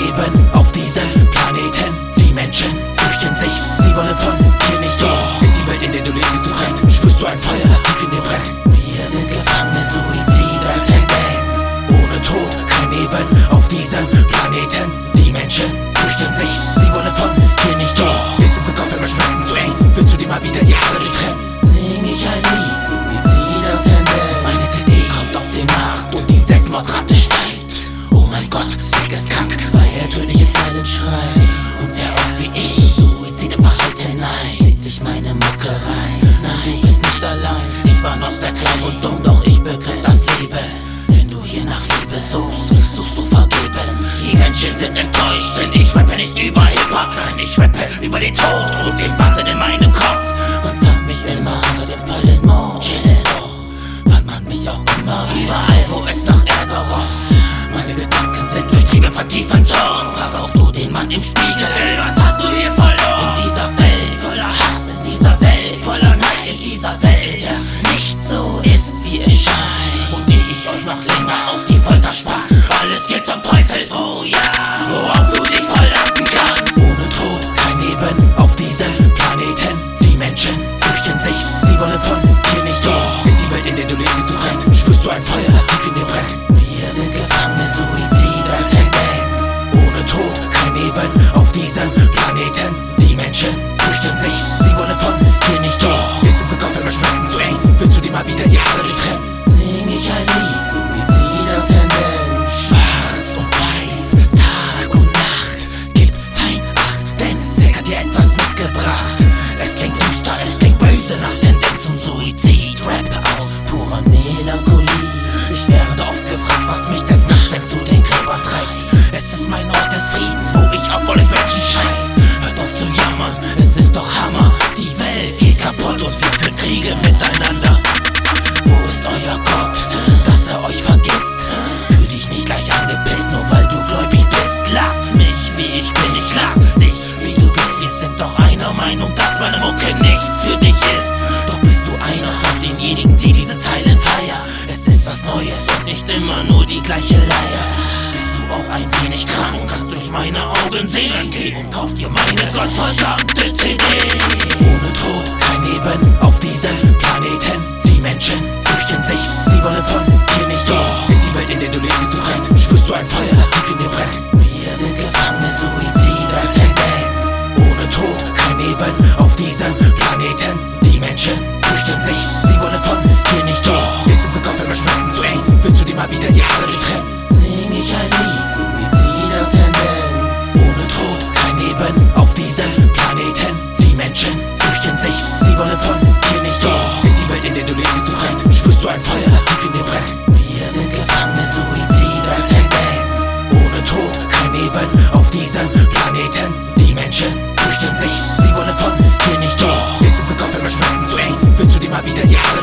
Leben auf diesem Planeten. Die Menschen fürchten sich, sie wollen von hier nicht gehen. Ist die Welt, in der du lebst, du fremd? Spürst du ein Feuer, das tief in dir brennt? Wir sind Gefangene, Suizider, Tendenz. Ohne Tod kein Leben auf diesem Planeten. Die Menschen fürchten sich, Schreit. Und wer auch wie ich Suizid im Verhalten nein, zieht sich meine Mucke rein. Nein, du bist nicht allein. Ich war noch sehr klein und dumm, doch ich begriff das Leben. Wenn du hier nach Liebe suchst, suchst du vergebens. Die Menschen sind enttäuscht, denn ich rappe nicht über Hip-Hop. Nein, ich rappe über den Tod und den Wahnsinn in meinem Kopf. Man fragt mich immer unter dem vollen Mond, chill doch. Fand man mich auch immer überall, wo es nach Ärger roch. Meine Gedanken sind durchtrieben von tiefen Zorn. Mann im Spiegel, ey, was hast du hier verloren? In dieser Welt voller Hass, in dieser Welt voller Neid, in dieser Welt, der nicht so ist, wie es scheint. Und ehe ich euch noch länger auf die Folter spann, alles geht zum Teufel, oh ja. Worauf du dich verlassen kannst. Ohne Tod kein Leben auf diesem Planeten. Die Menschen fürchten sich, sie wollen von hier nicht gehen. Ist die Welt, in der du lebst, du fremd? Spürst du ein Feuer, das tief in dir brennt? Menschen fürchten sich, geh und kauf dir meine gottverdammte CD. Ohne Tod kein Leben auf diesem Planeten. Die Menschen fürchten sich, sie wollen von hier nicht gehen. Ist die Welt, in der du lebst, du fremd? Spürst du ein Feuer, Yeah.